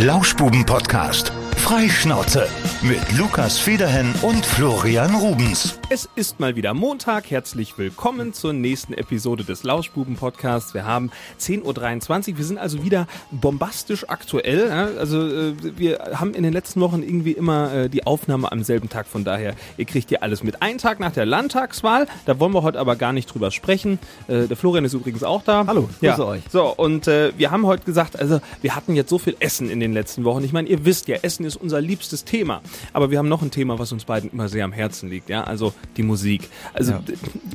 Lauschbuben-Podcast. Freischnauze mit Lukas Federhen und Florian Rubens. Es ist mal wieder Montag. Herzlich willkommen zur nächsten Episode des Lauschbuben-Podcasts. Wir haben 10.23 Uhr. Wir sind also wieder bombastisch aktuell. Also äh, wir haben in den letzten Wochen irgendwie immer äh, die Aufnahme am selben Tag. Von daher, ihr kriegt hier alles mit. Einen Tag nach der Landtagswahl. Da wollen wir heute aber gar nicht drüber sprechen. Äh, der Florian ist übrigens auch da. Hallo, ja. grüße euch. So, und wir haben heute gesagt, also wir hatten jetzt so viel Essen in den letzten Wochen. Ich meine, ihr wisst ja, Essen ist unser liebstes Thema. Aber wir haben noch ein Thema, was uns beiden immer sehr am Herzen liegt, ja, also die Musik. Also ja.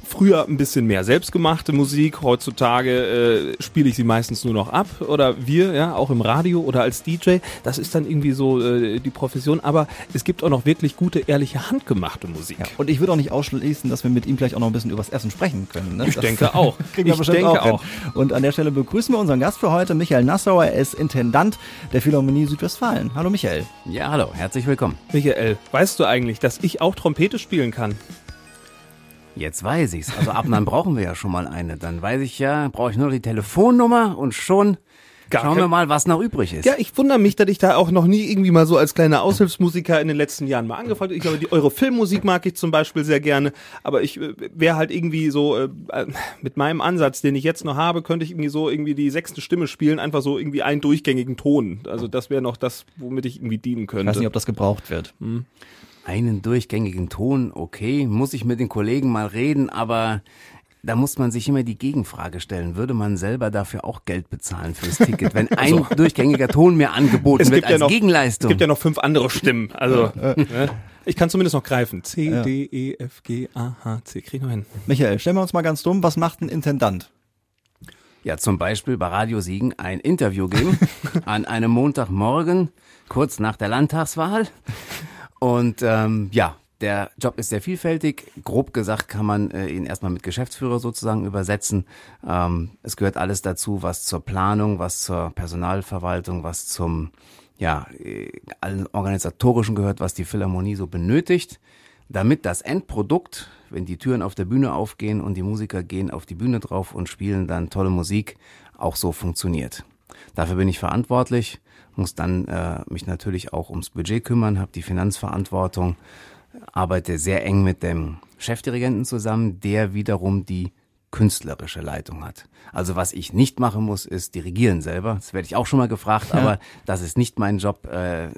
früher ein bisschen mehr selbstgemachte Musik, heutzutage äh, spiele ich sie meistens nur noch ab oder wir, ja, auch im Radio oder als DJ. Das ist dann irgendwie so äh, die Profession, aber es gibt auch noch wirklich gute, ehrliche, handgemachte Musik. Ja, und ich würde auch nicht ausschließen, dass wir mit ihm gleich auch noch ein bisschen übers Essen sprechen können. Ne? Ich das denke auch. ich denke auch. auch. Und an der Stelle begrüßen wir unseren Gast für heute, Michael Nassauer. Er ist Intendant der Philharmonie Südwestfalen. Hallo Michael. Ja, hallo, herzlich willkommen. Michael, weißt du eigentlich, dass ich auch Trompete spielen kann? Jetzt weiß ich's. Also ab dann brauchen wir ja schon mal eine. Dann weiß ich ja, brauche ich nur die Telefonnummer und schon Gar schauen wir mal, was noch übrig ist. Ja, ich wundere mich, dass ich da auch noch nie irgendwie mal so als kleiner Aushilfsmusiker in den letzten Jahren mal angefangen habe. Ich glaube, die eure Filmmusik mag ich zum Beispiel sehr gerne, aber ich äh, wäre halt irgendwie so äh, mit meinem Ansatz, den ich jetzt noch habe, könnte ich irgendwie so irgendwie die sechste Stimme spielen, einfach so irgendwie einen durchgängigen Ton. Also das wäre noch das, womit ich irgendwie dienen könnte. Ich weiß nicht, ob das gebraucht wird. Hm einen durchgängigen Ton, okay, muss ich mit den Kollegen mal reden, aber da muss man sich immer die Gegenfrage stellen. Würde man selber dafür auch Geld bezahlen fürs Ticket, wenn ein also. durchgängiger Ton mir angeboten wird als ja noch, Gegenleistung? Es gibt ja noch fünf andere Stimmen. Also ne? ich kann zumindest noch greifen. C, ja. D, E, F, G, A, H, C. Krieg ich noch hin. Michael, stellen wir uns mal ganz dumm. Was macht ein Intendant? Ja, zum Beispiel bei Radio Siegen ein Interview geben an einem Montagmorgen, kurz nach der Landtagswahl. Und ähm, ja, der Job ist sehr vielfältig. Grob gesagt kann man äh, ihn erstmal mit Geschäftsführer sozusagen übersetzen. Ähm, es gehört alles dazu, was zur Planung, was zur Personalverwaltung, was zum ja, äh, allen organisatorischen gehört, was die Philharmonie so benötigt, damit das Endprodukt, wenn die Türen auf der Bühne aufgehen und die Musiker gehen auf die Bühne drauf und spielen dann tolle Musik, auch so funktioniert. Dafür bin ich verantwortlich muss dann äh, mich natürlich auch ums Budget kümmern, habe die Finanzverantwortung, arbeite sehr eng mit dem Chefdirigenten zusammen, der wiederum die künstlerische Leitung hat. Also was ich nicht machen muss, ist dirigieren selber. Das werde ich auch schon mal gefragt, ja. aber das ist nicht mein Job. Äh,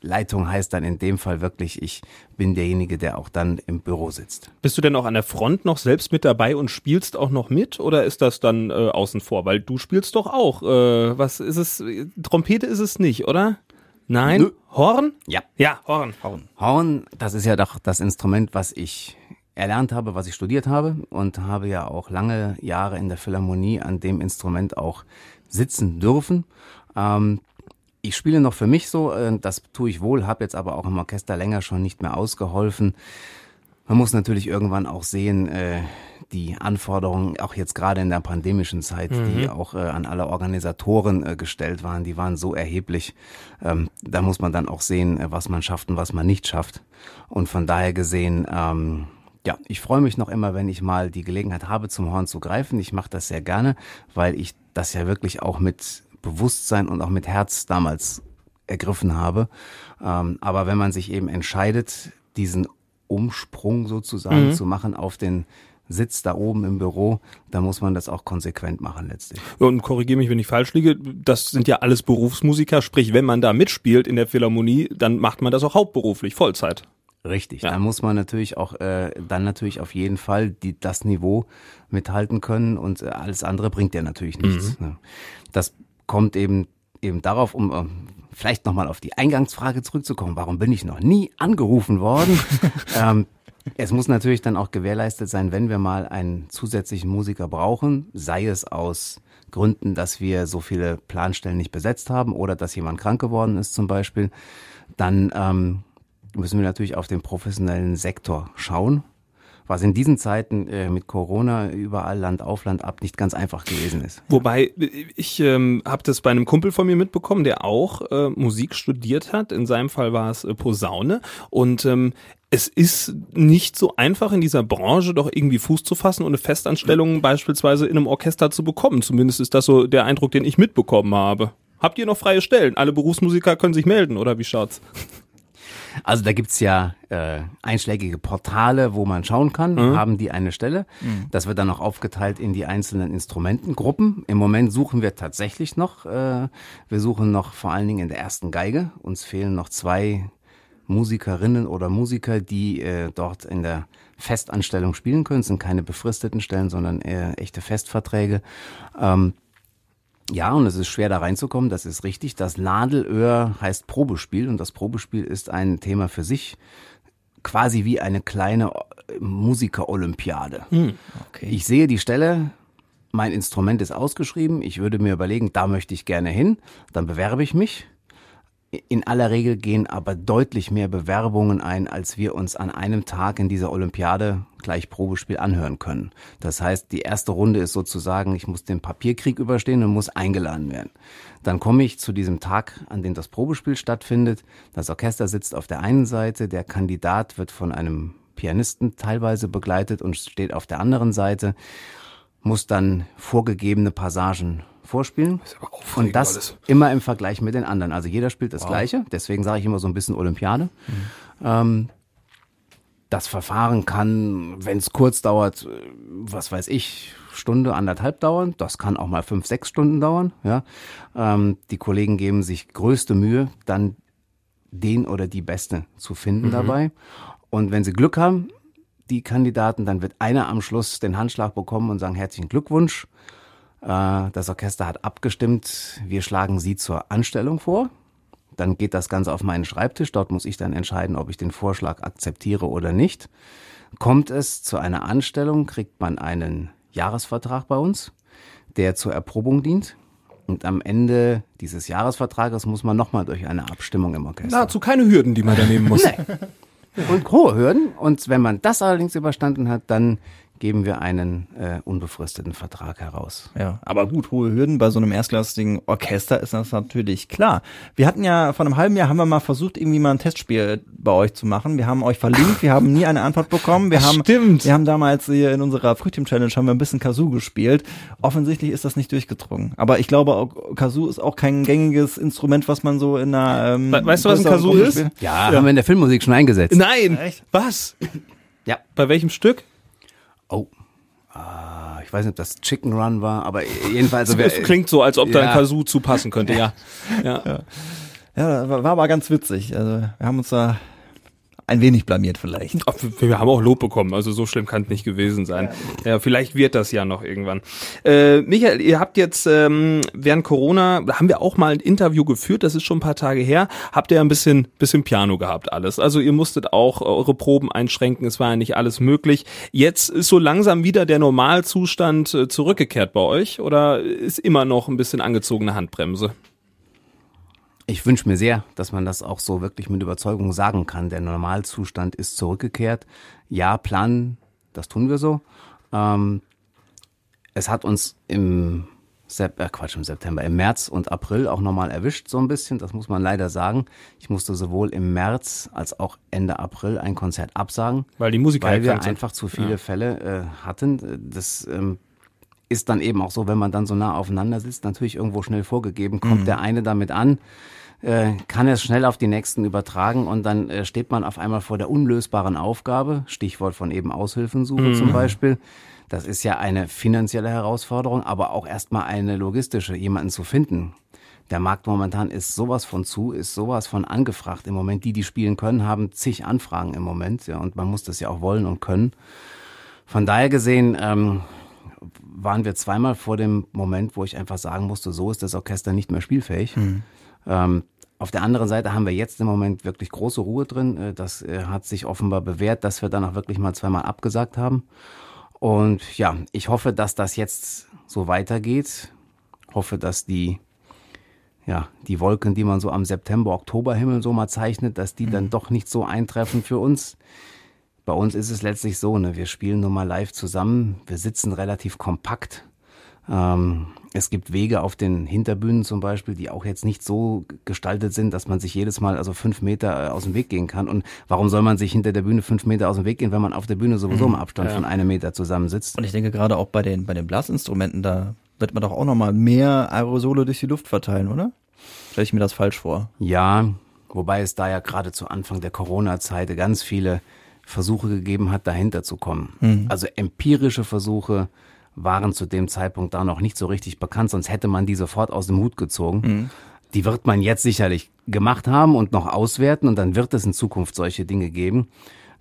Leitung heißt dann in dem Fall wirklich, ich bin derjenige, der auch dann im Büro sitzt. Bist du denn auch an der Front noch selbst mit dabei und spielst auch noch mit oder ist das dann äh, außen vor? Weil du spielst doch auch. Äh, was ist es? Trompete ist es nicht, oder? Nein? Nö. Horn? Ja. Ja, Horn. Horn. Horn, das ist ja doch das Instrument, was ich erlernt habe, was ich studiert habe und habe ja auch lange Jahre in der Philharmonie an dem Instrument auch sitzen dürfen. Ähm, ich spiele noch für mich so, äh, das tue ich wohl, habe jetzt aber auch im Orchester länger schon nicht mehr ausgeholfen. Man muss natürlich irgendwann auch sehen, äh, die Anforderungen, auch jetzt gerade in der pandemischen Zeit, mhm. die auch äh, an alle Organisatoren äh, gestellt waren, die waren so erheblich. Ähm, da muss man dann auch sehen, äh, was man schafft und was man nicht schafft. Und von daher gesehen, ähm, ja, ich freue mich noch immer, wenn ich mal die Gelegenheit habe, zum Horn zu greifen. Ich mache das sehr gerne, weil ich das ja wirklich auch mit Bewusstsein und auch mit Herz damals ergriffen habe. Ähm, aber wenn man sich eben entscheidet, diesen Umsprung sozusagen mhm. zu machen auf den Sitz da oben im Büro, da muss man das auch konsequent machen letztlich. Und korrigiere mich, wenn ich falsch liege, das sind ja alles Berufsmusiker, sprich, wenn man da mitspielt in der Philharmonie, dann macht man das auch hauptberuflich, Vollzeit. Richtig, ja. da muss man natürlich auch äh, dann natürlich auf jeden Fall die, das Niveau mithalten können und äh, alles andere bringt ja natürlich nichts. Mhm. Ne? Das kommt eben eben darauf, um äh, vielleicht nochmal auf die Eingangsfrage zurückzukommen, warum bin ich noch nie angerufen worden? ähm, es muss natürlich dann auch gewährleistet sein, wenn wir mal einen zusätzlichen Musiker brauchen, sei es aus Gründen, dass wir so viele Planstellen nicht besetzt haben oder dass jemand krank geworden ist zum Beispiel, dann ähm, müssen wir natürlich auf den professionellen Sektor schauen was in diesen Zeiten äh, mit Corona überall Land auf Land ab nicht ganz einfach gewesen ist. Wobei ich ähm, habe das bei einem Kumpel von mir mitbekommen, der auch äh, Musik studiert hat. In seinem Fall war es äh, Posaune und ähm, es ist nicht so einfach in dieser Branche doch irgendwie Fuß zu fassen und eine Festanstellung beispielsweise in einem Orchester zu bekommen. Zumindest ist das so der Eindruck, den ich mitbekommen habe. Habt ihr noch freie Stellen? Alle Berufsmusiker können sich melden, oder wie schaut's? Also da gibt's ja äh, einschlägige Portale, wo man schauen kann, mhm. haben die eine Stelle. Mhm. Das wird dann noch aufgeteilt in die einzelnen Instrumentengruppen. Im Moment suchen wir tatsächlich noch, äh, wir suchen noch vor allen Dingen in der ersten Geige. Uns fehlen noch zwei Musikerinnen oder Musiker, die äh, dort in der Festanstellung spielen können. Es sind keine befristeten Stellen, sondern eher echte Festverträge. Ähm, ja, und es ist schwer da reinzukommen, das ist richtig. Das Nadelöhr heißt Probespiel und das Probespiel ist ein Thema für sich, quasi wie eine kleine äh, Musiker-Olympiade. Hm, okay. Ich sehe die Stelle, mein Instrument ist ausgeschrieben, ich würde mir überlegen, da möchte ich gerne hin, dann bewerbe ich mich in aller Regel gehen aber deutlich mehr Bewerbungen ein, als wir uns an einem Tag in dieser Olympiade gleich Probespiel anhören können. Das heißt, die erste Runde ist sozusagen, ich muss den Papierkrieg überstehen und muss eingeladen werden. Dann komme ich zu diesem Tag, an dem das Probespiel stattfindet. Das Orchester sitzt auf der einen Seite, der Kandidat wird von einem Pianisten teilweise begleitet und steht auf der anderen Seite, muss dann vorgegebene Passagen vorspielen. Das und das alles. immer im Vergleich mit den anderen. Also jeder spielt das wow. Gleiche. Deswegen sage ich immer so ein bisschen Olympiade. Mhm. Ähm, das Verfahren kann, wenn es kurz dauert, was weiß ich, Stunde, anderthalb dauern. Das kann auch mal fünf, sechs Stunden dauern. Ja, ähm, die Kollegen geben sich größte Mühe, dann den oder die Beste zu finden mhm. dabei. Und wenn sie Glück haben, die Kandidaten, dann wird einer am Schluss den Handschlag bekommen und sagen herzlichen Glückwunsch. Äh, das Orchester hat abgestimmt, wir schlagen Sie zur Anstellung vor. Dann geht das Ganze auf meinen Schreibtisch. Dort muss ich dann entscheiden, ob ich den Vorschlag akzeptiere oder nicht. Kommt es zu einer Anstellung, kriegt man einen Jahresvertrag bei uns, der zur Erprobung dient. Und am Ende dieses Jahresvertrages muss man nochmal durch eine Abstimmung im Orchester. Nahezu keine Hürden, die man da nehmen muss. nee. Und hohe Hürden. Und wenn man das allerdings überstanden hat, dann geben wir einen äh, unbefristeten Vertrag heraus. Ja, aber gut, hohe Hürden bei so einem erstklassigen Orchester ist das natürlich klar. Wir hatten ja vor einem halben Jahr haben wir mal versucht, irgendwie mal ein Testspiel bei euch zu machen. Wir haben euch verlinkt, wir haben nie eine Antwort bekommen. Wir haben, Stimmt. Wir haben damals hier in unserer Frühteam Challenge haben wir ein bisschen Kazoo gespielt. Offensichtlich ist das nicht durchgedrungen. Aber ich glaube, Kazoo ist auch kein gängiges Instrument, was man so in einer. Ähm, weißt du, was ein Kazoo ist? Ja, ja, haben wir in der Filmmusik schon eingesetzt. Nein. Echt? Was? Ja. Bei welchem Stück? Oh. Ah, ich weiß nicht, ob das Chicken Run war, aber jedenfalls. Also, es klingt so, als ob ja. da ein Kazoo zu passen könnte, ja. ja. ja. Ja, war aber ganz witzig. Also wir haben uns da ein wenig blamiert vielleicht. Wir haben auch Lob bekommen, also so schlimm kann es nicht gewesen sein. Ja. ja. vielleicht wird das ja noch irgendwann. Äh, Michael, ihr habt jetzt ähm, während Corona, da haben wir auch mal ein Interview geführt, das ist schon ein paar Tage her, habt ihr ein bisschen, bisschen Piano gehabt alles. Also ihr musstet auch eure Proben einschränken, es war ja nicht alles möglich. Jetzt ist so langsam wieder der Normalzustand äh, zurückgekehrt bei euch oder ist immer noch ein bisschen angezogene Handbremse? Ich wünsche mir sehr, dass man das auch so wirklich mit Überzeugung sagen kann. Der Normalzustand ist zurückgekehrt. Ja, planen, das tun wir so. Ähm, es hat uns im Sep äh Quatsch, im September, im März und April auch nochmal erwischt, so ein bisschen. Das muss man leider sagen. Ich musste sowohl im März als auch Ende April ein Konzert absagen. Weil die Musiker Weil wir einfach zu viele ja. Fälle äh, hatten. Das ähm, ist dann eben auch so, wenn man dann so nah aufeinander sitzt, natürlich irgendwo schnell vorgegeben, kommt mhm. der eine damit an äh, kann es schnell auf die nächsten übertragen und dann äh, steht man auf einmal vor der unlösbaren Aufgabe, Stichwort von eben Aushilfensuche mhm. zum Beispiel. Das ist ja eine finanzielle Herausforderung, aber auch erstmal eine logistische, jemanden zu finden. Der Markt momentan ist sowas von zu, ist sowas von angefragt im Moment. Die, die spielen können, haben zig Anfragen im Moment, ja, und man muss das ja auch wollen und können. Von daher gesehen, ähm, waren wir zweimal vor dem Moment, wo ich einfach sagen musste, so ist das Orchester nicht mehr spielfähig. Mhm. Ähm, auf der anderen Seite haben wir jetzt im Moment wirklich große Ruhe drin. Äh, das äh, hat sich offenbar bewährt, dass wir dann auch wirklich mal zweimal abgesagt haben. Und ja, ich hoffe, dass das jetzt so weitergeht. Hoffe, dass die, ja, die Wolken, die man so am September, Oktoberhimmel so mal zeichnet, dass die dann mhm. doch nicht so eintreffen für uns. Bei uns ist es letztlich so, ne, wir spielen nun mal live zusammen. Wir sitzen relativ kompakt. Ähm, es gibt Wege auf den Hinterbühnen zum Beispiel, die auch jetzt nicht so gestaltet sind, dass man sich jedes Mal also fünf Meter äh, aus dem Weg gehen kann. Und warum soll man sich hinter der Bühne fünf Meter aus dem Weg gehen, wenn man auf der Bühne sowieso im mhm. Abstand ja. von einem Meter zusammensitzt? Und ich denke gerade auch bei den, bei den Blasinstrumenten, da wird man doch auch nochmal mehr Aerosole durch die Luft verteilen, oder? Stelle ich mir das falsch vor? Ja, wobei es da ja gerade zu Anfang der Corona-Zeit ganz viele Versuche gegeben hat, dahinter zu kommen. Mhm. Also empirische Versuche waren zu dem Zeitpunkt da noch nicht so richtig bekannt, sonst hätte man die sofort aus dem Hut gezogen. Mhm. Die wird man jetzt sicherlich gemacht haben und noch auswerten und dann wird es in Zukunft solche Dinge geben.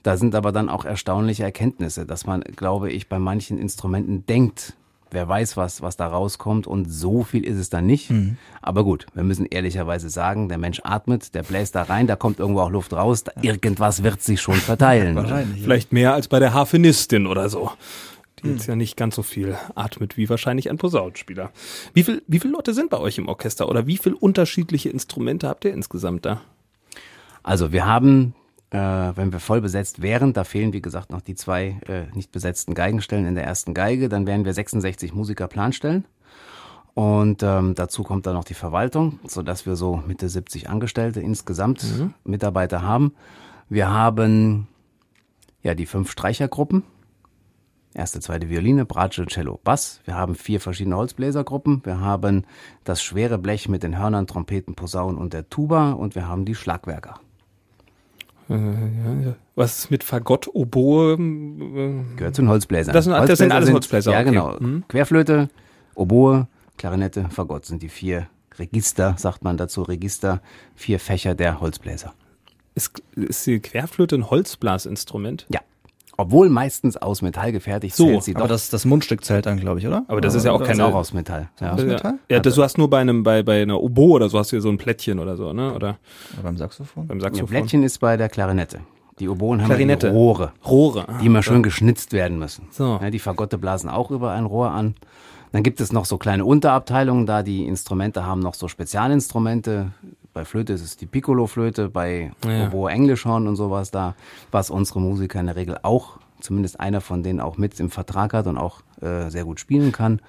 Da sind aber dann auch erstaunliche Erkenntnisse, dass man, glaube ich, bei manchen Instrumenten denkt, wer weiß was, was da rauskommt und so viel ist es dann nicht. Mhm. Aber gut, wir müssen ehrlicherweise sagen, der Mensch atmet, der bläst da rein, da kommt irgendwo auch Luft raus, da, irgendwas wird sich schon verteilen. Wahrscheinlich. Vielleicht mehr als bei der Harfenistin oder so die hm. jetzt ja nicht ganz so viel atmet wie wahrscheinlich ein Posaunenspieler. Wie viel, wie viele Leute sind bei euch im Orchester oder wie viele unterschiedliche Instrumente habt ihr insgesamt da? Also wir haben äh, wenn wir voll besetzt wären, da fehlen wie gesagt noch die zwei äh, nicht besetzten Geigenstellen in der ersten Geige, dann wären wir 66 Musiker Planstellen. Und ähm, dazu kommt dann noch die Verwaltung, so dass wir so Mitte 70 Angestellte insgesamt mhm. Mitarbeiter haben. Wir haben ja die fünf Streichergruppen. Erste, zweite Violine, Bratsche, Cello, Bass. Wir haben vier verschiedene Holzbläsergruppen. Wir haben das schwere Blech mit den Hörnern, Trompeten, Posaunen und der Tuba und wir haben die Schlagwerker. Äh, Was mit Fagott, Oboe? Äh, Gehört zu den Holzbläsern. Das sind, Holzbläser das sind alles Holzbläser. ja, okay. genau. Hm? Querflöte, Oboe, Klarinette, Fagott sind die vier Register, sagt man dazu, Register, vier Fächer der Holzbläser. Ist, ist die Querflöte ein Holzblasinstrument? Ja obwohl meistens aus Metall gefertigt, so, zählt sie aber doch. das, das Mundstück zählt dann, glaube ich, oder? Aber das ist ja auch kein auch aus Metall. Ja, aus Metall? Ja, das, du hast nur bei einem bei bei einer Oboe oder so hast du hier so ein Plättchen oder so, ne? Oder, oder beim Saxophon? Beim Saxophon. Ja, Plättchen ist bei der Klarinette. Die Oboen haben die Rohre. Rohre. Ah, die immer schön geschnitzt werden müssen. So. Ja, die Fagotte blasen auch über ein Rohr an. Dann gibt es noch so kleine Unterabteilungen da, die Instrumente haben noch so Spezialinstrumente. Bei Flöte ist es die Piccolo-Flöte, bei ja. Oboe Englischhorn und sowas da, was unsere Musiker in der Regel auch zumindest einer von denen auch mit im Vertrag hat und auch äh, sehr gut spielen kann.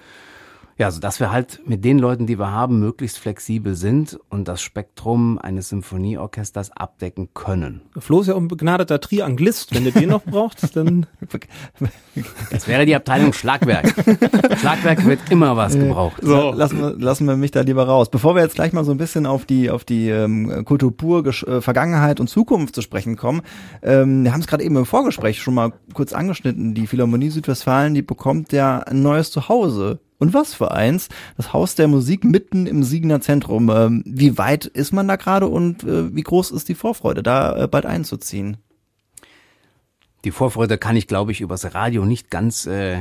Ja, also dass wir halt mit den Leuten, die wir haben, möglichst flexibel sind und das Spektrum eines Symphonieorchesters abdecken können. Flo ist ja auch ein begnadeter Trianglist. Wenn ihr den noch braucht, dann... Das wäre die Abteilung Schlagwerk. Schlagwerk wird immer was gebraucht. So, lassen wir, lassen wir mich da lieber raus. Bevor wir jetzt gleich mal so ein bisschen auf die, auf die ähm, Kultur pur, äh, Vergangenheit und Zukunft zu sprechen kommen, ähm, wir haben es gerade eben im Vorgespräch schon mal kurz angeschnitten. Die Philharmonie Südwestfalen, die bekommt ja ein neues Zuhause und was für eins? Das Haus der Musik mitten im Siegener Zentrum. Ähm, wie weit ist man da gerade und äh, wie groß ist die Vorfreude, da äh, bald einzuziehen? Die Vorfreude kann ich, glaube ich, übers Radio nicht ganz äh,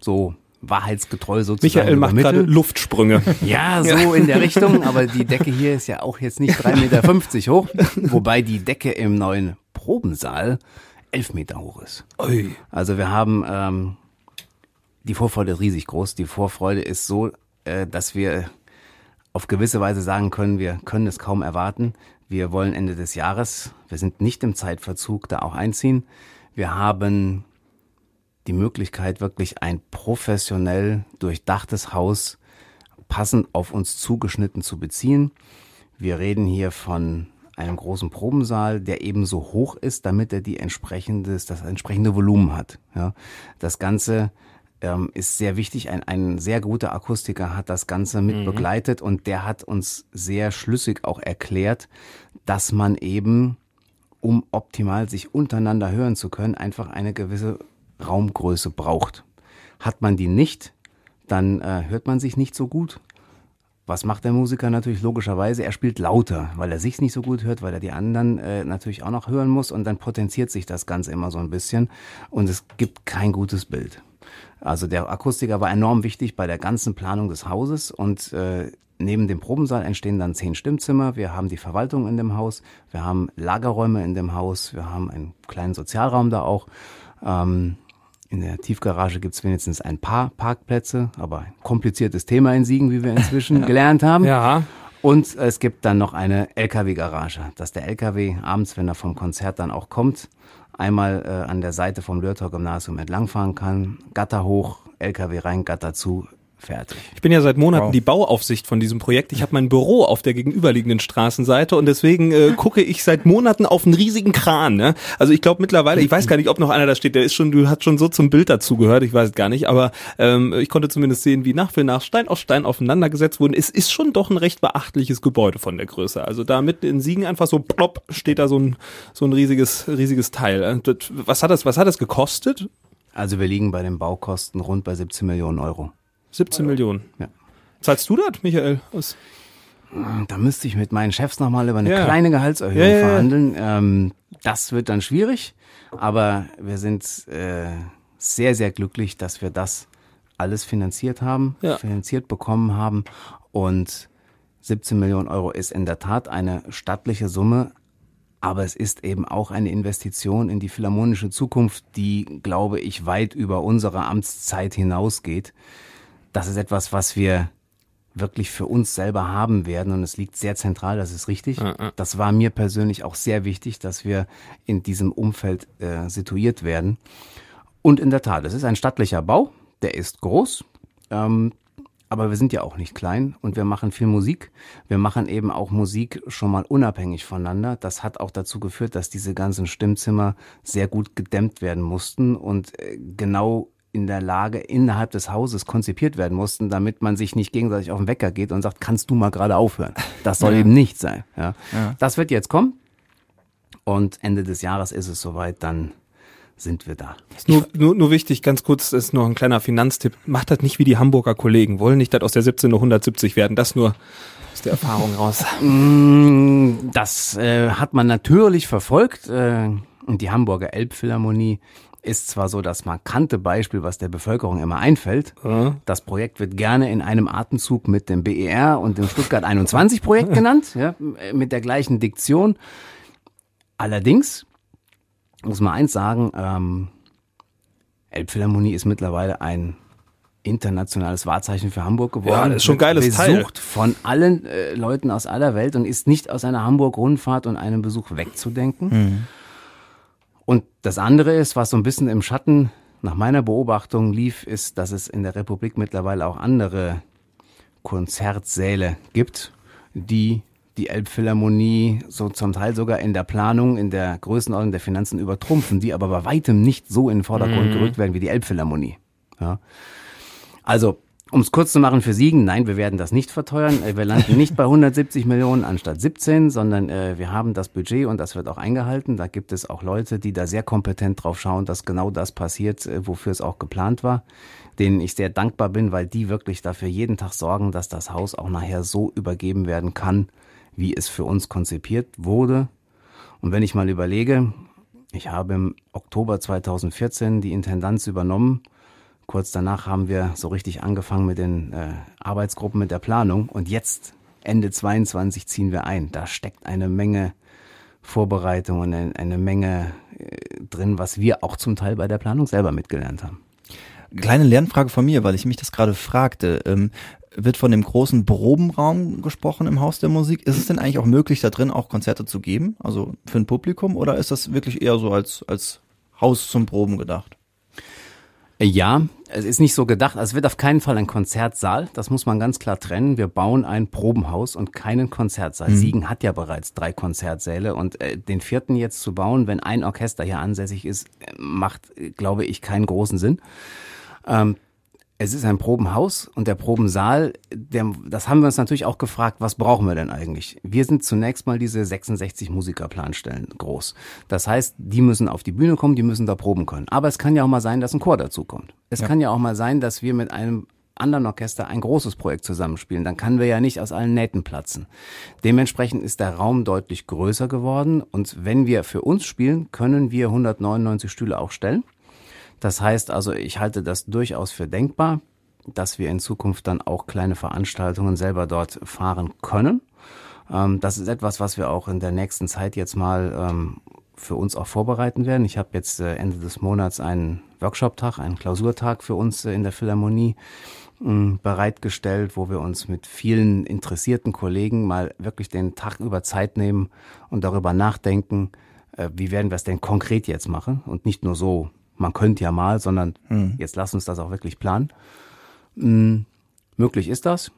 so wahrheitsgetreu sozusagen. Michael macht gerade Luftsprünge. Ja, so in der Richtung, aber die Decke hier ist ja auch jetzt nicht 3,50 Meter hoch, wobei die Decke im neuen Probensaal 11 Meter hoch ist. Ui. Also wir haben ähm, die Vorfreude ist riesig groß. Die Vorfreude ist so, äh, dass wir auf gewisse Weise sagen können, wir können es kaum erwarten. Wir wollen Ende des Jahres, wir sind nicht im Zeitverzug, da auch einziehen. Wir haben die Möglichkeit, wirklich ein professionell durchdachtes Haus passend auf uns zugeschnitten zu beziehen. Wir reden hier von einem großen Probensaal, der ebenso hoch ist, damit er die entsprechendes, das entsprechende Volumen hat. Ja, das Ganze ähm, ist sehr wichtig. Ein, ein sehr guter Akustiker hat das Ganze mit mhm. begleitet und der hat uns sehr schlüssig auch erklärt, dass man eben, um optimal sich untereinander hören zu können, einfach eine gewisse Raumgröße braucht. Hat man die nicht, dann äh, hört man sich nicht so gut. Was macht der Musiker natürlich logischerweise? Er spielt lauter, weil er sich nicht so gut hört, weil er die anderen äh, natürlich auch noch hören muss und dann potenziert sich das Ganze immer so ein bisschen und es gibt kein gutes Bild. Also der Akustiker war enorm wichtig bei der ganzen Planung des Hauses und äh, neben dem Probensaal entstehen dann zehn Stimmzimmer. Wir haben die Verwaltung in dem Haus, wir haben Lagerräume in dem Haus, wir haben einen kleinen Sozialraum da auch. Ähm, in der Tiefgarage gibt's wenigstens ein paar Parkplätze, aber ein kompliziertes Thema in Siegen, wie wir inzwischen gelernt haben. Ja. Und es gibt dann noch eine LKW-Garage, dass der LKW abends, wenn er vom Konzert dann auch kommt, einmal äh, an der Seite vom Lörthau Gymnasium entlangfahren kann, Gatter hoch, LKW rein, Gatter zu, fertig. Ich bin ja seit Monaten Wow. die Bauaufsicht von diesem Projekt. Ich habe mein Büro auf der gegenüberliegenden Straßenseite und deswegen äh, gucke ich seit Monaten auf einen riesigen Kran. Ne? Also ich glaube mittlerweile, ich weiß gar nicht, ob noch einer da steht. Der ist schon, du hat schon so zum Bild dazu gehört. Ich weiß gar nicht, aber ähm, ich konnte zumindest sehen, wie nach für nach Stein auf Stein aufeinander gesetzt wurden. Es ist schon doch ein recht beachtliches Gebäude von der Größe. Also da mitten in Siegen einfach so plopp steht da so ein so ein riesiges riesiges Teil. Äh, das- Was hat das? Was hat das gekostet? Also wir liegen bei den Baukosten rund bei 17 Millionen Euro. 17 Millionen. Ja. Zahlst du das, Michael? Was? Da müsste ich mit meinen Chefs nochmal über eine Ja. kleine Gehaltserhöhung Ja, verhandeln. Ähm, das wird dann schwierig, aber wir sind äh, sehr, sehr glücklich, dass wir das alles finanziert haben, finanziert bekommen haben. Und 17 Millionen Euro ist in der Tat eine stattliche Summe, aber es ist eben auch eine Investition in die philharmonische Zukunft, die, glaube ich, weit über unsere Amtszeit hinausgeht. Das ist etwas, was wir wirklich für uns selber haben werden und es liegt sehr zentral, das ist richtig. Das war mir persönlich auch sehr wichtig, dass wir in diesem Umfeld äh, situiert werden. Und in der Tat, es ist ein stattlicher Bau, der ist groß, ähm, aber wir sind ja auch nicht klein und wir machen viel Musik. Wir machen eben auch Musik schon mal unabhängig voneinander. Das hat auch dazu geführt, dass diese ganzen Stimmzimmer sehr gut gedämmt werden mussten und äh, genau in der Lage innerhalb des Hauses konzipiert werden mussten, damit man sich nicht gegenseitig auf den Wecker geht und sagt, kannst du mal gerade aufhören? Das soll eben nicht sein. Ja. Das wird jetzt kommen und Ende des Jahres ist es soweit, dann sind wir da. Nur, nur, nur wichtig, ganz kurz, das ist noch ein kleiner Finanztipp. Macht das nicht wie die Hamburger Kollegen. Wollen nicht, dass aus der 17 nur 170 werden. Das nur aus der Erfahrung raus. Mm, Das äh, hat man natürlich verfolgt. Äh, und die Hamburger Elbphilharmonie ist zwar so das markante Beispiel, was der Bevölkerung immer einfällt. Das Projekt wird gerne in einem Atemzug mit dem BER und dem Stuttgart 21 Projekt genannt, ja, mit der gleichen Diktion. Allerdings muss man eins sagen, ähm, Elbphilharmonie ist mittlerweile ein internationales Wahrzeichen für Hamburg geworden. Ja, das ist schon ein geiles Teil. besucht von allen äh, Leuten aus aller Welt und ist nicht aus einer Hamburg-Rundfahrt und einem Besuch wegzudenken. Und das andere ist, was so ein bisschen im Schatten nach meiner Beobachtung lief, ist, dass es in der Republik mittlerweile auch andere Konzertsäle gibt, die die Elbphilharmonie so zum Teil sogar in der Planung, in der Größenordnung der Finanzen übertrumpfen, die aber bei weitem nicht so in den Vordergrund gerückt werden wie die Elbphilharmonie. Ja. Also, um es kurz zu machen für Siegen, nein, wir werden das nicht verteuern. Äh, Wir landen nicht bei 170 Millionen anstatt 17, sondern äh, wir haben das Budget und das wird auch eingehalten. Da gibt es auch Leute, die da sehr kompetent drauf schauen, dass genau das passiert, äh, wofür es auch geplant war, denen ich sehr dankbar bin, weil die wirklich dafür jeden Tag sorgen, dass das Haus auch nachher so übergeben werden kann, wie es für uns konzipiert wurde. Und wenn ich mal überlege, ich habe im Oktober 2014 die Intendanz übernommen. Kurz danach haben wir so richtig angefangen mit den äh, Arbeitsgruppen, mit der Planung. Und jetzt, Ende 22, ziehen wir ein. Da steckt eine Menge Vorbereitung und eine, eine Menge äh, drin, was wir auch zum Teil bei der Planung selber mitgelernt haben. Kleine Lernfrage von mir, weil ich mich das gerade fragte. Ähm, wird von dem großen Probenraum gesprochen im Haus der Musik? Ist es denn eigentlich auch möglich, da drin auch Konzerte zu geben? Also für ein Publikum? Oder ist das wirklich eher so als, als Haus zum Proben gedacht? Ja, es ist nicht so gedacht. Also es wird auf keinen Fall ein Konzertsaal. Das muss man ganz klar trennen. Wir bauen ein Probenhaus und keinen Konzertsaal. Siegen hat ja bereits drei Konzertsäle und äh, den vierten jetzt zu bauen, wenn ein Orchester hier ansässig ist, äh, macht, äh, glaube ich, keinen großen Sinn. Ähm, es ist ein Probenhaus und der Probensaal, der, das haben wir uns natürlich auch gefragt, was brauchen wir denn eigentlich? Wir sind zunächst mal diese 66 Musikerplanstellen groß. Das heißt, die müssen auf die Bühne kommen, die müssen da proben können. Aber es kann ja auch mal sein, dass ein Chor dazu kommt. Es kann ja auch mal sein, dass wir mit einem anderen Orchester ein großes Projekt zusammenspielen. Dann kann wir ja nicht aus allen Nähten platzen. Dementsprechend ist der Raum deutlich größer geworden und wenn wir für uns spielen, können wir 199 Stühle auch stellen. Das heißt also, ich halte das durchaus für denkbar, dass wir in Zukunft dann auch kleine Veranstaltungen selber dort fahren können. Ähm, das ist etwas, was wir auch in der nächsten Zeit jetzt mal ähm, für uns auch vorbereiten werden. Ich habe jetzt äh, Ende des Monats einen Workshop-Tag, einen Klausurtag für uns äh, in der Philharmonie mh, bereitgestellt, wo wir uns mit vielen interessierten Kollegen mal wirklich den Tag über Zeit nehmen und darüber nachdenken, äh, wie werden wir es denn konkret jetzt machen und nicht nur so, man könnte ja mal, sondern jetzt lass uns das auch wirklich planen. Mm, möglich ist das.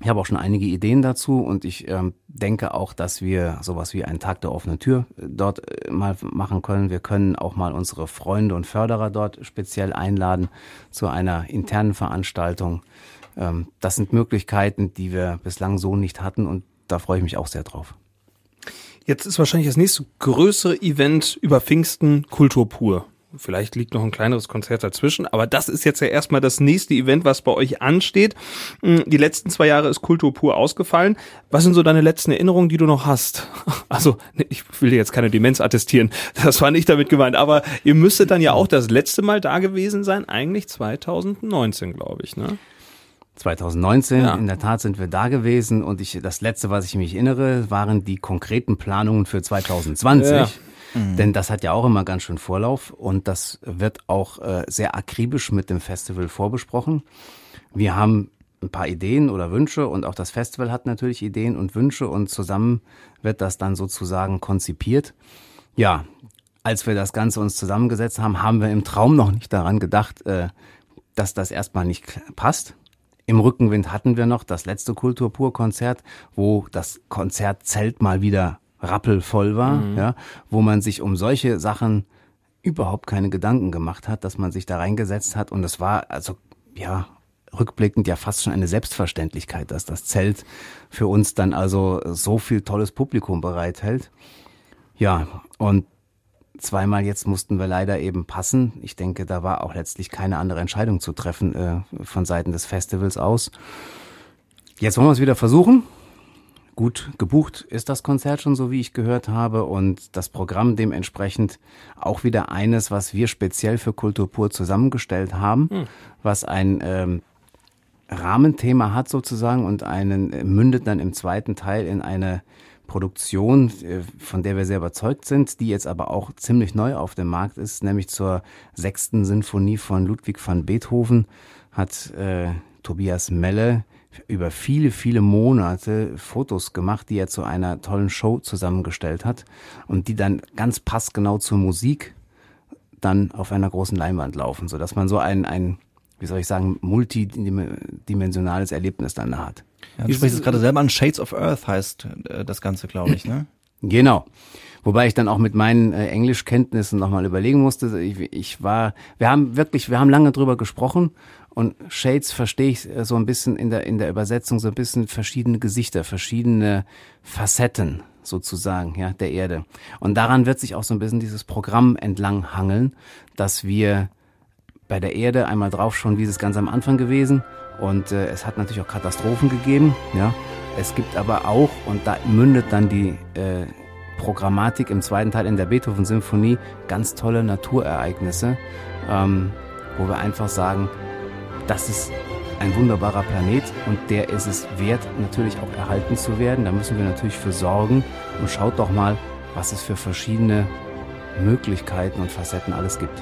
Ich habe auch schon einige Ideen dazu und ich ähm, denke auch, dass wir sowas wie einen Tag der offenen Tür äh, dort äh, mal machen können. Wir können auch mal unsere Freunde und Förderer dort speziell einladen zu einer internen Veranstaltung. Ähm, das sind Möglichkeiten, die wir bislang so nicht hatten und da freue ich mich auch sehr drauf. Jetzt ist wahrscheinlich das nächste größere Event über Pfingsten Kultur pur. Vielleicht liegt noch ein kleineres Konzert dazwischen, aber das ist jetzt ja erstmal das nächste Event, was bei euch ansteht. Hm, die letzten zwei Jahre ist Kultur pur ausgefallen. Was sind so deine letzten Erinnerungen, die du noch hast? Also, ich will dir jetzt keine Demenz attestieren. Das war nicht damit gemeint, aber ihr müsstet dann ja auch das letzte Mal da gewesen sein, eigentlich 2019, glaube ich, ne? 2019, ja. in der Tat sind wir da gewesen und ich, das letzte, was ich mich erinnere, waren die konkreten Planungen für 2020. Ja. Mhm. Denn das hat ja auch immer ganz schön Vorlauf und das wird auch äh, sehr akribisch mit dem Festival vorbesprochen. Wir haben ein paar Ideen oder Wünsche und auch das Festival hat natürlich Ideen und Wünsche und zusammen wird das dann sozusagen konzipiert. Ja, als wir das Ganze uns zusammengesetzt haben, haben wir im Traum noch nicht daran gedacht, äh, dass das erstmal nicht passt. Im Rückenwind hatten wir noch das letzte Kulturpur-Konzert, wo das Konzertzelt mal wieder rappelvoll war, mhm. ja, wo man sich um solche Sachen überhaupt keine Gedanken gemacht hat, dass man sich da reingesetzt hat und es war also ja rückblickend ja fast schon eine Selbstverständlichkeit, dass das Zelt für uns dann also so viel tolles Publikum bereithält. Ja, und zweimal jetzt mussten wir leider eben passen. Ich denke, da war auch letztlich keine andere Entscheidung zu treffen äh, von Seiten des Festivals aus. Jetzt wollen wir es wieder versuchen gut gebucht ist das Konzert schon so, wie ich gehört habe. Und das Programm dementsprechend auch wieder eines, was wir speziell für Kultur pur zusammengestellt haben, hm. was ein ähm, Rahmenthema hat sozusagen und einen äh, mündet dann im zweiten Teil in eine Produktion, äh, von der wir sehr überzeugt sind, die jetzt aber auch ziemlich neu auf dem Markt ist, nämlich zur sechsten Sinfonie von Ludwig van Beethoven hat äh, Tobias Melle über viele, viele Monate Fotos gemacht, die er zu einer tollen Show zusammengestellt hat und die dann ganz passgenau zur Musik dann auf einer großen Leinwand laufen, so dass man so ein, ein wie soll ich sagen, multidimensionales Erlebnis dann da hat. Ja, du sprichst es gerade selber an, Shades of Earth heißt äh, das Ganze, glaube ich, ne? Genau. Wobei ich dann auch mit meinen äh, Englischkenntnissen nochmal überlegen musste. Ich, ich war, wir haben wirklich, wir haben lange drüber gesprochen und Shades verstehe ich äh, so ein bisschen in der, in der Übersetzung so ein bisschen verschiedene Gesichter, verschiedene Facetten sozusagen, ja, der Erde. Und daran wird sich auch so ein bisschen dieses Programm entlang hangeln, dass wir bei der Erde einmal drauf schon, wie es ganz am Anfang gewesen. Und äh, es hat natürlich auch Katastrophen gegeben, ja. Es gibt aber auch, und da mündet dann die äh, Programmatik im zweiten Teil in der Beethoven-Symphonie, ganz tolle Naturereignisse, ähm, wo wir einfach sagen, das ist ein wunderbarer Planet und der ist es wert, natürlich auch erhalten zu werden. Da müssen wir natürlich für sorgen und schaut doch mal, was es für verschiedene Möglichkeiten und Facetten alles gibt.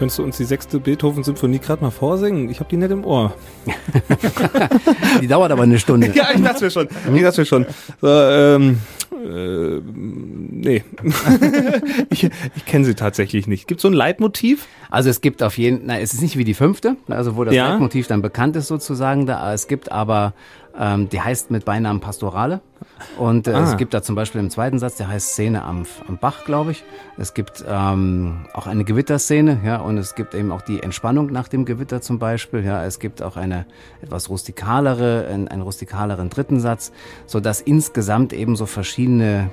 Könntest du uns die sechste Beethoven-Symphonie gerade mal vorsingen? Ich habe die nicht im Ohr. die dauert aber eine Stunde. ja, ich dachte mir schon. Ich dachte mir schon. So, ähm, äh, nee. ich ich kenne sie tatsächlich nicht. Gibt es so ein Leitmotiv? Also es gibt auf jeden Fall, es ist nicht wie die fünfte, also wo das ja. Leitmotiv dann bekannt ist sozusagen, da, es gibt aber ähm, die heißt mit Beinamen Pastorale. Und äh, ah. es gibt da zum Beispiel im zweiten Satz, der heißt Szene am, am Bach, glaube ich. Es gibt ähm, auch eine Gewitterszene, ja, und es gibt eben auch die Entspannung nach dem Gewitter zum Beispiel. Ja, es gibt auch eine etwas rustikalere, einen, einen rustikaleren dritten Satz, so dass insgesamt eben so verschiedene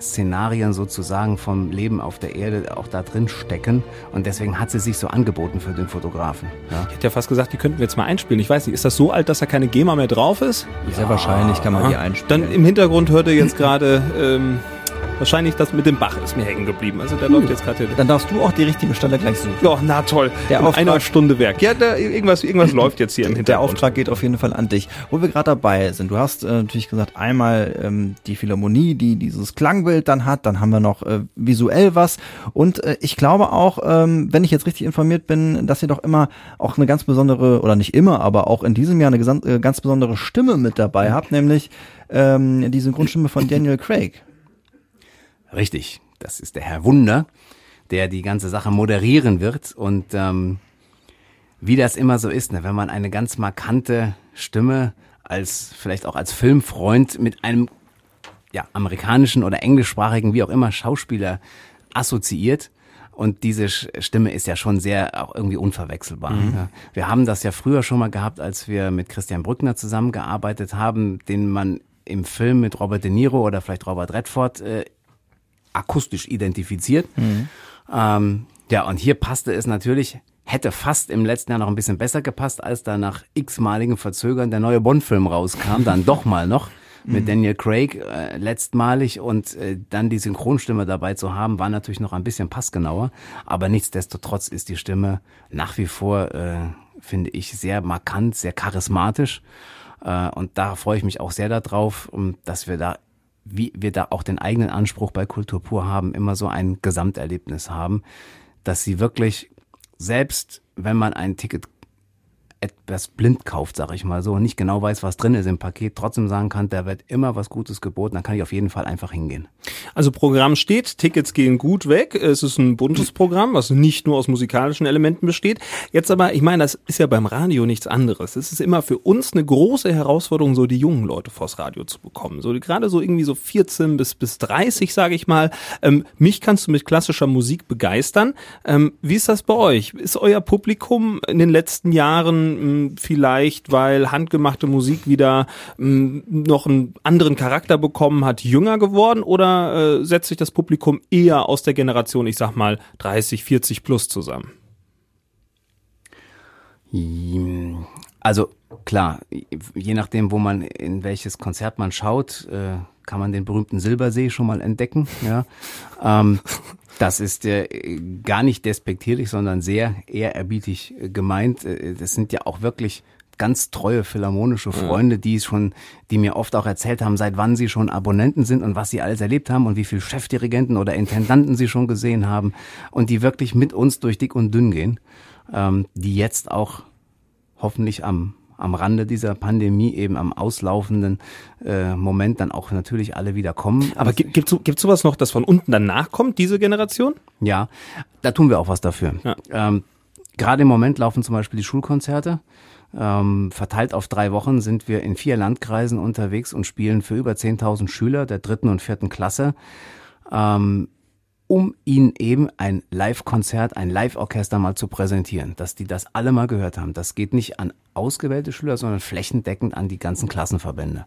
Szenarien sozusagen vom Leben auf der Erde auch da drin stecken. Und deswegen hat sie sich so angeboten für den Fotografen. Ja. Ich hätte ja fast gesagt, die könnten wir jetzt mal einspielen. Ich weiß nicht, ist das so alt, dass da keine GEMA mehr drauf ist? Sehr ja. wahrscheinlich kann man die einspielen. Dann im Hintergrund hört ihr jetzt gerade ähm, Wahrscheinlich das mit dem Bach ist mir hängen geblieben. Also der hm. läuft jetzt gerade. Dann darfst du auch die richtige Stelle gleich suchen. Ja, na toll. Der Auftrag, einer Stunde Werk. Ja, da, irgendwas, irgendwas läuft jetzt hier im Hintergrund. Der Auftrag geht auf jeden Fall an dich. Wo wir gerade dabei sind, du hast äh, natürlich gesagt, einmal ähm, die Philharmonie, die dieses Klangbild dann hat, dann haben wir noch äh, visuell was und äh, ich glaube auch, ähm, wenn ich jetzt richtig informiert bin, dass ihr doch immer auch eine ganz besondere, oder nicht immer, aber auch in diesem Jahr eine äh, ganz besondere Stimme mit dabei habt, nämlich ähm, die Synchronstimme von Daniel Craig. Richtig, das ist der Herr Wunder, der die ganze Sache moderieren wird. Und ähm, wie das immer so ist, ne, wenn man eine ganz markante Stimme als vielleicht auch als Filmfreund mit einem ja, amerikanischen oder englischsprachigen, wie auch immer, Schauspieler assoziiert. Und diese Stimme ist ja schon sehr auch irgendwie unverwechselbar. Mhm. Ja. Wir haben das ja früher schon mal gehabt, als wir mit Christian Brückner zusammengearbeitet haben, den man im Film mit Robert De Niro oder vielleicht Robert Redford äh, akustisch identifiziert. Mhm. Ähm, ja, und hier passte es natürlich, hätte fast im letzten Jahr noch ein bisschen besser gepasst, als da nach x-maligen Verzögern der neue Bond-Film rauskam, dann doch mal noch mit mhm. Daniel Craig äh, letztmalig und äh, dann die Synchronstimme dabei zu haben, war natürlich noch ein bisschen passgenauer. Aber nichtsdestotrotz ist die Stimme nach wie vor, äh, finde ich, sehr markant, sehr charismatisch. Äh, und da freue ich mich auch sehr darauf, dass wir da wie wir da auch den eigenen Anspruch bei Kultur pur haben, immer so ein Gesamterlebnis haben, dass sie wirklich selbst, wenn man ein Ticket etwas blind kauft, sag ich mal so, und nicht genau weiß, was drin ist im Paket, trotzdem sagen kann, da wird immer was Gutes geboten, dann kann ich auf jeden Fall einfach hingehen. Also Programm steht, Tickets gehen gut weg, es ist ein buntes Programm, was nicht nur aus musikalischen Elementen besteht. Jetzt aber, ich meine, das ist ja beim Radio nichts anderes. Es ist immer für uns eine große Herausforderung, so die jungen Leute vors Radio zu bekommen. So gerade so irgendwie so 14 bis bis 30, sage ich mal. Ähm, mich kannst du mit klassischer Musik begeistern. Ähm, wie ist das bei euch? Ist euer Publikum in den letzten Jahren ähm, vielleicht, weil handgemachte Musik wieder ähm, noch einen anderen Charakter bekommen hat, jünger geworden oder äh, setzt sich das Publikum eher aus der Generation, ich sag mal, 30, 40 plus zusammen? Also klar, je nachdem, wo man in welches Konzert man schaut, äh, kann man den berühmten Silbersee schon mal entdecken. Ja, ähm, das ist äh, gar nicht despektierlich, sondern sehr ehrerbietig äh, gemeint. Äh, das sind ja auch wirklich ganz treue philharmonische Freunde, ja. die schon, die mir oft auch erzählt haben, seit wann sie schon Abonnenten sind und was sie alles erlebt haben und wie viel Chefdirigenten oder Intendanten sie schon gesehen haben und die wirklich mit uns durch dick und dünn gehen, ähm, die jetzt auch hoffentlich am am Rande dieser Pandemie eben am auslaufenden äh, Moment dann auch natürlich alle wieder kommen. Aber gibt es gibt's sowas noch, das von unten dann nachkommt, diese Generation? Ja, da tun wir auch was dafür. Ja. Ähm, Gerade im Moment laufen zum Beispiel die Schulkonzerte. Ähm, verteilt auf drei Wochen sind wir in vier Landkreisen unterwegs und spielen für über 10.000 Schüler der dritten und vierten Klasse. Ähm, um ihnen eben ein Live-Konzert, ein Live-Orchester mal zu präsentieren, dass die das alle mal gehört haben. Das geht nicht an ausgewählte Schüler, sondern flächendeckend an die ganzen Klassenverbände.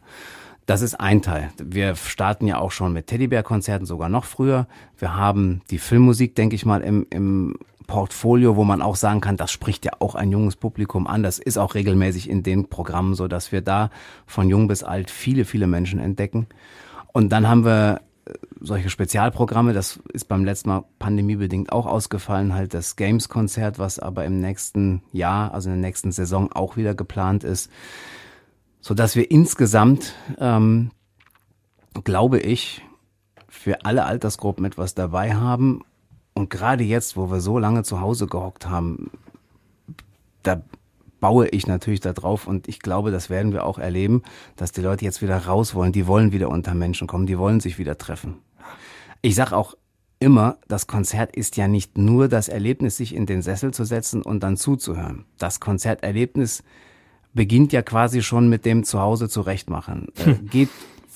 Das ist ein Teil. Wir starten ja auch schon mit Teddybär-Konzerten, sogar noch früher. Wir haben die Filmmusik, denke ich mal, im, im Portfolio, wo man auch sagen kann, das spricht ja auch ein junges Publikum an. Das ist auch regelmäßig in den Programmen so, dass wir da von jung bis alt viele, viele Menschen entdecken. Und dann haben wir solche Spezialprogramme, das ist beim letzten Mal pandemiebedingt auch ausgefallen, halt das Games-Konzert, was aber im nächsten Jahr, also in der nächsten Saison auch wieder geplant ist, so dass wir insgesamt, ähm, glaube ich, für alle Altersgruppen etwas dabei haben. Und gerade jetzt, wo wir so lange zu Hause gehockt haben, da baue ich natürlich darauf und ich glaube, das werden wir auch erleben, dass die Leute jetzt wieder raus wollen. Die wollen wieder unter Menschen kommen, die wollen sich wieder treffen. Ich sag auch immer, das Konzert ist ja nicht nur das Erlebnis, sich in den Sessel zu setzen und dann zuzuhören. Das Konzerterlebnis beginnt ja quasi schon mit dem Zuhause zurechtmachen. Äh, geht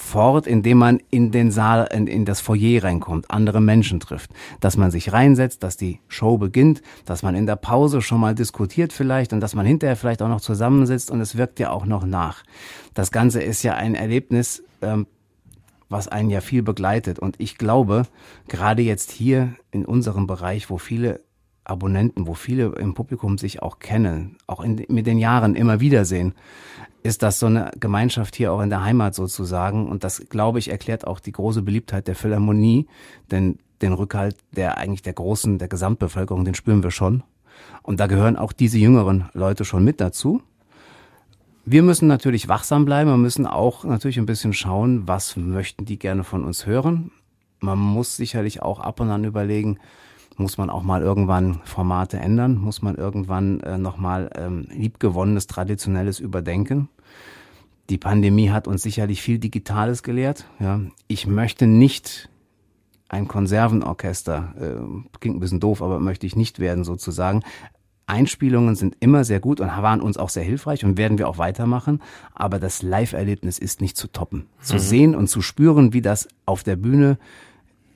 fort, indem man in den Saal, in, in das Foyer reinkommt, andere Menschen trifft, dass man sich reinsetzt, dass die Show beginnt, dass man in der Pause schon mal diskutiert vielleicht und dass man hinterher vielleicht auch noch zusammensitzt und es wirkt ja auch noch nach. Das Ganze ist ja ein Erlebnis, ähm, was einen ja viel begleitet und ich glaube, gerade jetzt hier in unserem Bereich, wo viele Abonnenten, wo viele im Publikum sich auch kennen, auch in, mit den Jahren immer wiedersehen, ist das so eine Gemeinschaft hier auch in der Heimat sozusagen. Und das, glaube ich, erklärt auch die große Beliebtheit der Philharmonie, denn den Rückhalt der eigentlich der großen, der Gesamtbevölkerung, den spüren wir schon. Und da gehören auch diese jüngeren Leute schon mit dazu. Wir müssen natürlich wachsam bleiben, wir müssen auch natürlich ein bisschen schauen, was möchten die gerne von uns hören. Man muss sicherlich auch ab und an überlegen, muss man auch mal irgendwann Formate ändern, muss man irgendwann äh, nochmal ähm, liebgewonnenes, traditionelles überdenken. Die Pandemie hat uns sicherlich viel Digitales gelehrt. Ja. Ich möchte nicht ein Konservenorchester, äh, klingt ein bisschen doof, aber möchte ich nicht werden sozusagen. Einspielungen sind immer sehr gut und waren uns auch sehr hilfreich und werden wir auch weitermachen. Aber das Live-Erlebnis ist nicht zu toppen. Zu mhm. sehen und zu spüren, wie das auf der Bühne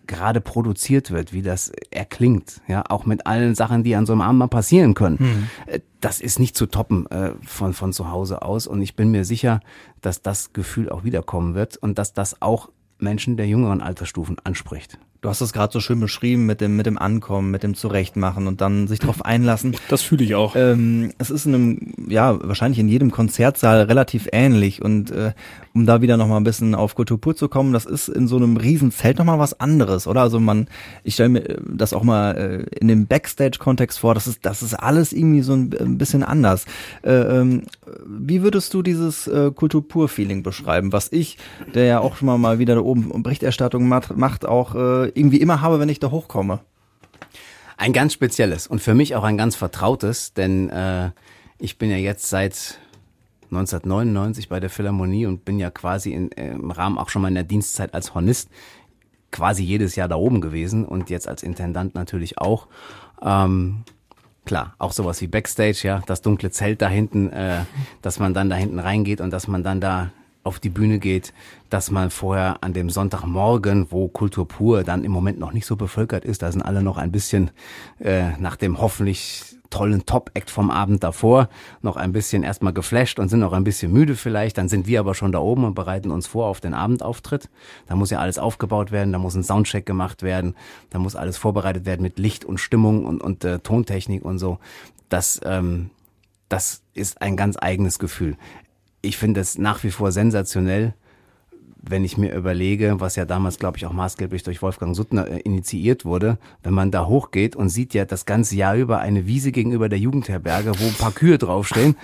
gerade produziert wird, wie das erklingt, ja, auch mit allen Sachen, die an so einem Abend mal passieren können. Mhm. Das ist nicht zu toppen äh, von, von zu Hause aus und ich bin mir sicher, dass das Gefühl auch wiederkommen wird und dass das auch Menschen der jüngeren Altersstufen anspricht. Du hast es gerade so schön beschrieben mit dem mit dem Ankommen, mit dem Zurechtmachen und dann sich darauf einlassen. Das fühle ich auch. Ähm, es ist in einem, ja wahrscheinlich in jedem Konzertsaal relativ ähnlich und äh, um da wieder noch mal ein bisschen auf Kultur pur zu kommen, das ist in so einem Riesenzelt noch mal was anderes, oder? Also man, ich stelle mir äh, das auch mal äh, in dem Backstage-Kontext vor. Das ist das ist alles irgendwie so ein, ein bisschen anders. Äh, ähm, wie würdest du dieses äh, Kultur pur Feeling beschreiben, was ich, der ja auch schon mal mal wieder da oben Berichterstattung macht, macht auch äh, irgendwie immer habe, wenn ich da hochkomme. Ein ganz spezielles und für mich auch ein ganz vertrautes, denn äh, ich bin ja jetzt seit 1999 bei der Philharmonie und bin ja quasi in, äh, im Rahmen auch schon meiner Dienstzeit als Hornist quasi jedes Jahr da oben gewesen und jetzt als Intendant natürlich auch. Ähm, klar, auch sowas wie Backstage, ja, das dunkle Zelt da hinten, äh, dass man dann da hinten reingeht und dass man dann da auf die Bühne geht, dass man vorher an dem Sonntagmorgen, wo Kultur pur dann im Moment noch nicht so bevölkert ist, da sind alle noch ein bisschen äh, nach dem hoffentlich tollen Top-Act vom Abend davor noch ein bisschen erstmal geflasht und sind noch ein bisschen müde vielleicht. Dann sind wir aber schon da oben und bereiten uns vor auf den Abendauftritt. Da muss ja alles aufgebaut werden, da muss ein Soundcheck gemacht werden, da muss alles vorbereitet werden mit Licht und Stimmung und, und äh, Tontechnik und so. Das, ähm, das ist ein ganz eigenes Gefühl ich finde es nach wie vor sensationell, wenn ich mir überlege, was ja damals, glaube ich, auch maßgeblich durch Wolfgang Suttner äh, initiiert wurde, wenn man da hochgeht und sieht ja das ganze Jahr über eine Wiese gegenüber der Jugendherberge, wo ein paar Kühe draufstehen,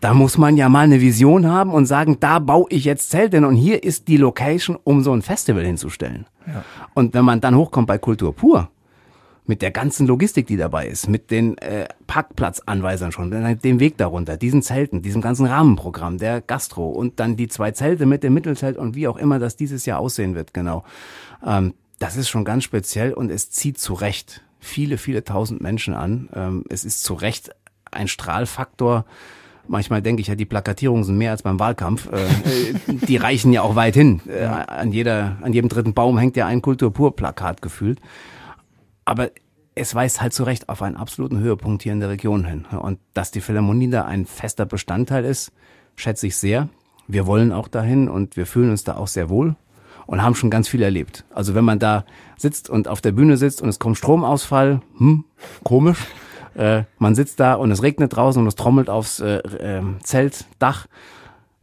da muss man ja mal eine Vision haben und sagen, da baue ich jetzt Zelte und hier ist die Location, um so ein Festival hinzustellen. Ja. Und wenn man dann hochkommt bei Kultur pur, mit der ganzen Logistik, die dabei ist, mit den äh, Parkplatzanweisern schon, dem Weg darunter, diesen Zelten, diesem ganzen Rahmenprogramm, der Gastro und dann die zwei Zelte mit dem Mittelzelt und wie auch immer das dieses Jahr aussehen wird, genau. Ähm, das ist schon ganz speziell und es zieht zu Recht viele, viele tausend Menschen an. Ähm, es ist zu Recht ein Strahlfaktor, Manchmal denke ich ja, die Plakatierungen sind mehr als beim Wahlkampf. Äh, die reichen ja auch weit hin. Äh, an, jeder, an jedem dritten Baum hängt ja ein Kulturpur-Plakat gefühlt. Aber es weist halt zu Recht auf einen absoluten Höhepunkt hier in der Region hin. Und dass die Philharmonie da ein fester Bestandteil ist, schätze ich sehr. Wir wollen auch dahin und wir fühlen uns da auch sehr wohl und haben schon ganz viel erlebt. Also wenn man da sitzt und auf der Bühne sitzt und es kommt Stromausfall, hm, komisch. Äh, man sitzt da und es regnet draußen und es trommelt aufs äh, äh, Zeltdach.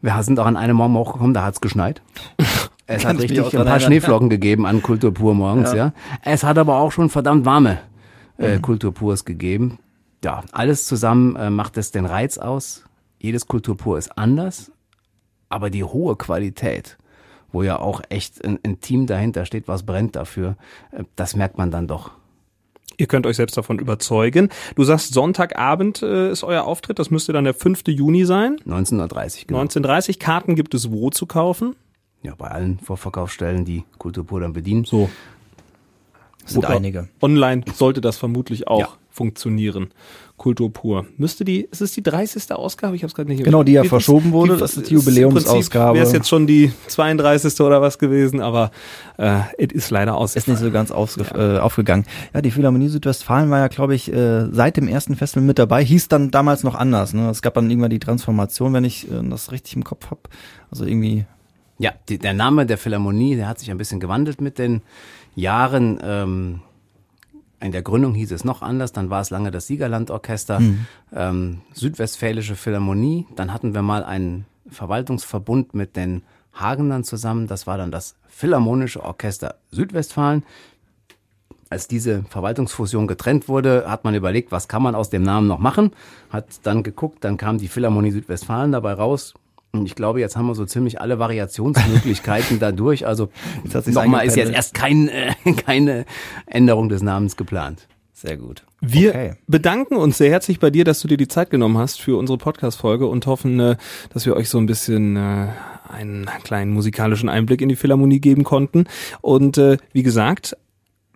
Wir sind auch an einem Morgen hochgekommen, da hat es geschneit. Es hat richtig ein paar Schneeflocken gegeben an Kulturpur morgens, ja. ja. Es hat aber auch schon verdammt warme äh, mhm. Kulturpurs gegeben. Ja, alles zusammen äh, macht es den Reiz aus. Jedes Kulturpur ist anders, aber die hohe Qualität, wo ja auch echt ein, ein Team dahinter steht, was brennt dafür, äh, das merkt man dann doch. Ihr könnt euch selbst davon überzeugen. Du sagst, Sonntagabend äh, ist euer Auftritt. Das müsste dann der 5. Juni sein. 19.30 genau. 19.30 Karten gibt es wo zu kaufen? Ja, bei allen Vorverkaufsstellen, die Kulturpur dann bedienen. So. Das sind Oder einige. Online sollte das vermutlich auch ja. funktionieren. Kultur pur. Müsste die, ist es die 30. Ausgabe? Ich habe es gerade nicht Genau, die ja verschoben wurde. Die, das ist die Jubiläumsausgabe. Wäre es jetzt schon die 32. oder was gewesen, aber äh, es ist leider aus. Ist nicht so ganz ja. äh, aufgegangen. Ja, die Philharmonie Südwestfalen war ja, glaube ich, äh, seit dem ersten Festival mit dabei. Hieß dann damals noch anders. Ne? Es gab dann irgendwann die Transformation, wenn ich äh, das richtig im Kopf habe. Also irgendwie ja, die, der Name der Philharmonie, der hat sich ein bisschen gewandelt mit den Jahren. Ähm, in der Gründung hieß es noch anders, dann war es lange das Siegerlandorchester, mhm. ähm, Südwestfälische Philharmonie. Dann hatten wir mal einen Verwaltungsverbund mit den Hagenern zusammen. Das war dann das Philharmonische Orchester Südwestfalen. Als diese Verwaltungsfusion getrennt wurde, hat man überlegt, was kann man aus dem Namen noch machen. Hat dann geguckt, dann kam die Philharmonie Südwestfalen dabei raus. Und ich glaube, jetzt haben wir so ziemlich alle Variationsmöglichkeiten dadurch. Also nochmal ist jetzt erst kein, äh, keine Änderung des Namens geplant. Sehr gut. Wir okay. bedanken uns sehr herzlich bei dir, dass du dir die Zeit genommen hast für unsere Podcast-Folge und hoffen, äh, dass wir euch so ein bisschen äh, einen kleinen musikalischen Einblick in die Philharmonie geben konnten. Und äh, wie gesagt,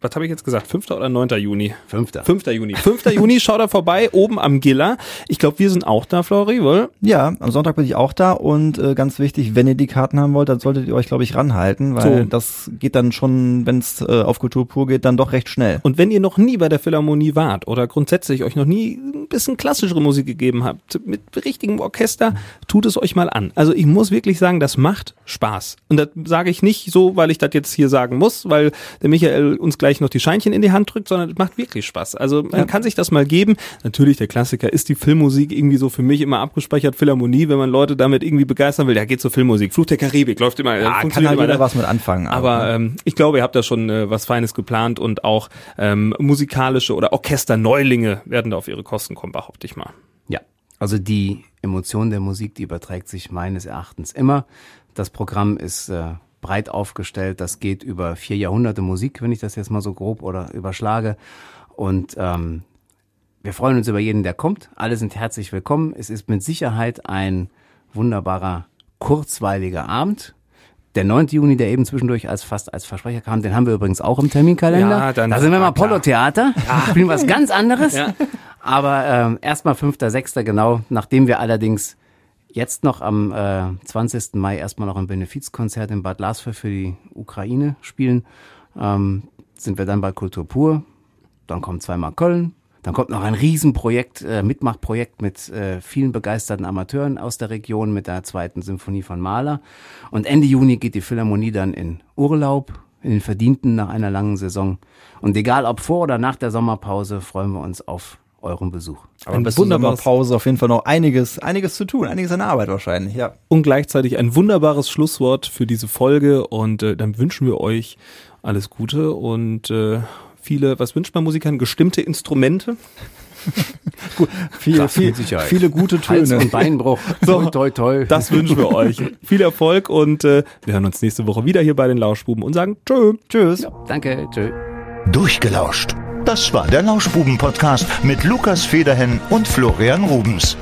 was habe ich jetzt gesagt, 5. oder 9. Juni? 5. 5. Juni. 5. Juni, schaut da vorbei, oben am Giller. Ich glaube, wir sind auch da, Flori, wohl? Ja, am Sonntag bin ich auch da und äh, ganz wichtig, wenn ihr die Karten haben wollt, dann solltet ihr euch, glaube ich, ranhalten, weil So. das geht dann schon, wenn es äh, auf Kultur pur geht, dann doch recht schnell. Und wenn ihr noch nie bei der Philharmonie wart oder grundsätzlich euch noch nie ein bisschen klassischere Musik gegeben habt, mit richtigem Orchester, tut es euch mal an. Also ich muss wirklich sagen, das macht Spaß. Und das sage ich nicht so, weil ich das jetzt hier sagen muss, weil der Michael uns gleich noch die Scheinchen in die Hand drückt, sondern es macht wirklich Spaß. Also man kann sich das mal geben. Natürlich, der Klassiker ist die Filmmusik irgendwie so für mich immer abgespeichert. Philharmonie, wenn man Leute damit irgendwie begeistern will, ja, geht zur Filmmusik. Fluch der Karibik läuft immer. Ja, kann halt jeder ne? was mit anfangen. Aber ähm, ich glaube, ihr habt da schon äh, was Feines geplant und auch ähm, musikalische oder Orchesterneulinge werden da auf ihre Kosten kommen, behaupte ich mal. Ja, also die Emotion der Musik, die überträgt sich meines Erachtens immer. Das Programm ist äh, breit aufgestellt. Das geht über vier Jahrhunderte Musik, wenn ich das jetzt mal so grob oder überschlage. Und ähm, wir freuen uns über jeden, der kommt. Alle sind herzlich willkommen. Es ist mit Sicherheit ein wunderbarer, kurzweiliger Abend. Der 9. Juni, der eben zwischendurch als fast als Versprecher kam, den haben wir übrigens auch im Terminkalender. Ja, dann- da sind wir mal ah, klar. Apollo-Theater, spielen was ganz anderes. Ja. Aber ähm, erstmal 5.6. genau, nachdem wir allerdings jetzt noch am äh, 20. Mai erstmal noch ein Benefizkonzert in Bad Lasfer für die Ukraine spielen, ähm, sind wir dann bei Kultur pur. Dann kommt zweimal Köln. Dann kommt noch ein Riesenprojekt, äh, Mitmachprojekt mit äh, vielen begeisterten Amateuren aus der Region mit der zweiten Symphonie von Mahler. Und Ende Juni geht die Philharmonie dann in Urlaub, in den Verdienten nach einer langen Saison. Und egal ob vor oder nach der Sommerpause, freuen wir uns auf euren Besuch. Aber Ein wunderbares- Sommerpause auf jeden Fall noch einiges, einiges zu tun, einiges an Arbeit wahrscheinlich, ja. Und gleichzeitig ein wunderbares Schlusswort für diese Folge und äh, dann wünschen wir euch alles Gute und äh, viele, was wünscht man Musikern? Gestimmte Instrumente. Viel, Das viel, mit Sicherheit. viele gute Hals- Töne. und Beinbruch. So. Toi, toi, toi. Das wünschen wir euch. Viel Erfolg und äh, wir hören uns nächste Woche wieder hier bei den Lauschbuben und sagen Tschö. Tschüss. Danke, tschö. Durchgelauscht. Das war der Lauschbuben-Podcast mit Lukas Federhen und Florian Rubens.